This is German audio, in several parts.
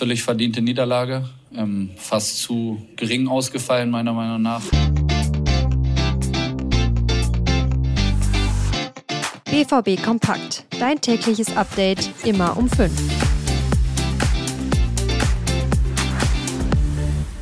völlig verdiente Niederlage. Ähm, fast zu gering ausgefallen, meiner Meinung nach. BVB Kompakt. Dein tägliches Update immer um 5.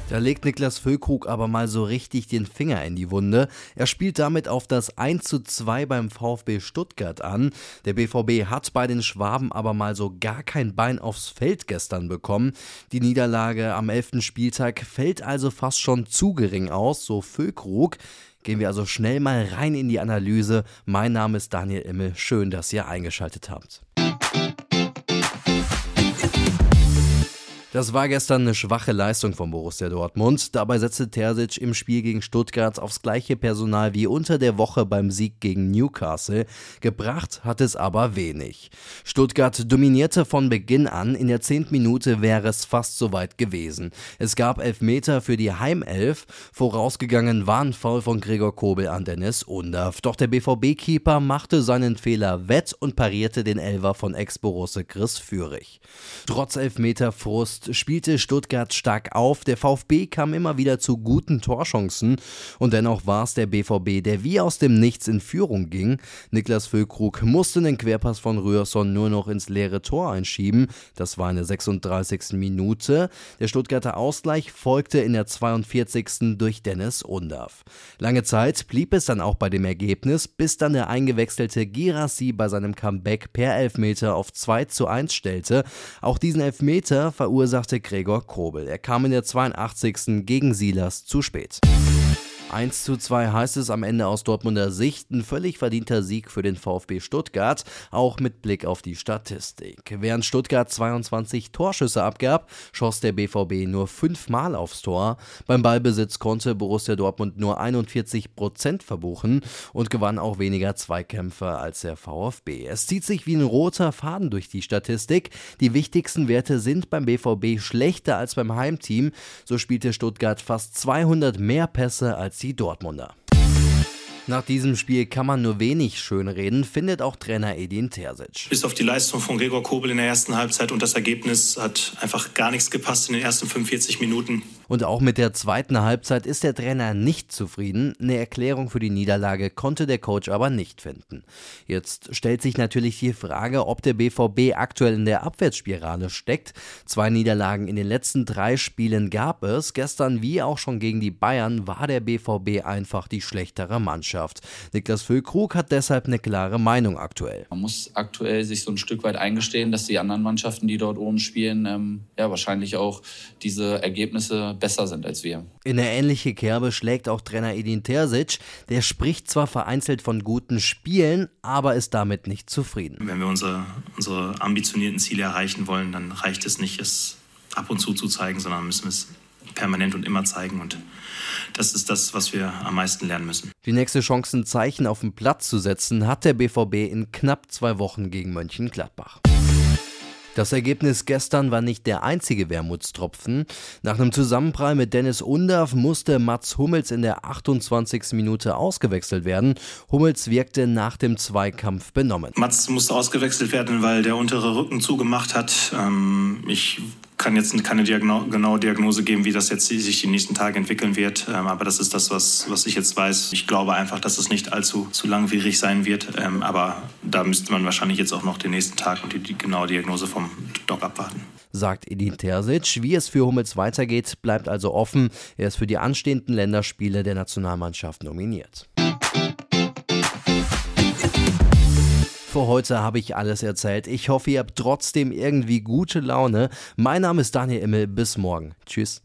Da legt Niklas Füllkrug aber mal so richtig den Finger in die Wunde. Er spielt damit auf das 1 zu 2 beim VfB Stuttgart an. Der BVB hat bei den Schwaben aber mal so gar kein Bein aufs Feld gestern bekommen. Die Niederlage am 11. Spieltag fällt also fast schon zu gering aus, so Füllkrug. Gehen wir also schnell mal rein in die Analyse. Mein Name ist Daniel Immel. Schön, dass ihr eingeschaltet habt. Das war gestern eine schwache Leistung von Borussia Dortmund. Dabei setzte Terzic im Spiel gegen Stuttgart aufs gleiche Personal wie unter der Woche beim Sieg gegen Newcastle. Gebracht hat es aber wenig. Stuttgart dominierte von Beginn an. In der zehnten Minute wäre es fast soweit gewesen. Es gab Elfmeter für die Heimelf. Vorausgegangen war ein Foul von Gregor Kobel an Dennis Undav. Doch der BVB-Keeper machte seinen Fehler wett und parierte den Elver von Ex-Borusse Chris Führig. Trotz Elfmeter Frust August spielte Stuttgart stark auf. Der VfB kam immer wieder zu guten Torchancen und dennoch war es der BVB, der wie aus dem Nichts in Führung ging. Niklas Füllkrug musste den Querpass von Rührson nur noch ins leere Tor einschieben. Das war in der 36. Minute. Der Stuttgarter Ausgleich folgte in der 42. durch Dennis Undav. Lange Zeit blieb es dann auch bei dem Ergebnis, bis dann der eingewechselte Girassi bei seinem Comeback per Elfmeter auf 2 zu 1 stellte. Auch diesen Elfmeter verursachte verursachte Gregor Kobel. Er kam in der 82. gegen Silas zu spät. 1 zu 2 heißt es am Ende aus Dortmunder Sicht. Ein völlig verdienter Sieg für den VfB Stuttgart, auch mit Blick auf die Statistik. Während Stuttgart 22 Torschüsse abgab, schoss der BVB nur fünfmal aufs Tor. Beim Ballbesitz konnte Borussia Dortmund nur 41 Prozent verbuchen und gewann auch weniger Zweikämpfe als der VfB. Es zieht sich wie ein roter Faden durch die Statistik. Die wichtigsten Werte sind beim BVB schlechter als beim Heimteam. So spielte Stuttgart fast 200 mehr Pässe als die Dortmunder. Nach diesem Spiel kann man nur wenig schönreden, findet auch Trainer Edin Terzic. Bis auf die Leistung von Gregor Kobel in der ersten Halbzeit und das Ergebnis hat einfach gar nichts gepasst in den ersten 45 Minuten. Und auch mit der zweiten Halbzeit ist der Trainer nicht zufrieden. Eine Erklärung für die Niederlage konnte der Coach aber nicht finden. Jetzt stellt sich natürlich die Frage, ob der BVB aktuell in der Abwärtsspirale steckt. Zwei Niederlagen in den letzten drei Spielen gab es. Gestern wie auch schon gegen die Bayern war der BVB einfach die schlechtere Mannschaft. Niklas Füllkrug hat deshalb eine klare Meinung aktuell. Man muss aktuell sich so ein Stück weit eingestehen, dass die anderen Mannschaften, die dort oben spielen, ähm, ja wahrscheinlich auch diese Ergebnisse besser sind als wir. In eine ähnliche Kerbe schlägt auch Trainer Edin Terzic. Der spricht zwar vereinzelt von guten Spielen, aber ist damit nicht zufrieden. Wenn wir unsere, unsere ambitionierten Ziele erreichen wollen, dann reicht es nicht, es ab und zu zu zeigen, sondern müssen wir es permanent und immer zeigen. Und das ist das, was wir am meisten lernen müssen. Die nächste Chance, ein Zeichen auf den Platz zu setzen, hat der BVB in knapp zwei Wochen gegen Mönchengladbach. Das Ergebnis gestern war nicht der einzige Wermutstropfen. Nach einem Zusammenprall mit Dennis Undav musste Mats Hummels in der 28. Minute ausgewechselt werden. Hummels wirkte nach dem Zweikampf benommen. Mats musste ausgewechselt werden, weil der untere Rücken zugemacht hat. Ähm, ich kann jetzt keine Diagno genaue Diagnose geben, wie das jetzt sich die nächsten Tage entwickeln wird. Ähm, aber das ist das, was, was ich jetzt weiß. Ich glaube einfach, dass es nicht allzu zu langwierig sein wird. Ähm, aber da müsste man wahrscheinlich jetzt auch noch den nächsten Tag und die, die genaue Diagnose vom Doc abwarten. Sagt Edin Terzic. Wie es für Hummels weitergeht, bleibt also offen. Er ist für die anstehenden Länderspiele der Nationalmannschaft nominiert. Für heute habe ich alles erzählt. Ich hoffe, ihr habt trotzdem irgendwie gute Laune. Mein Name ist Daniel Immel. Bis morgen. Tschüss.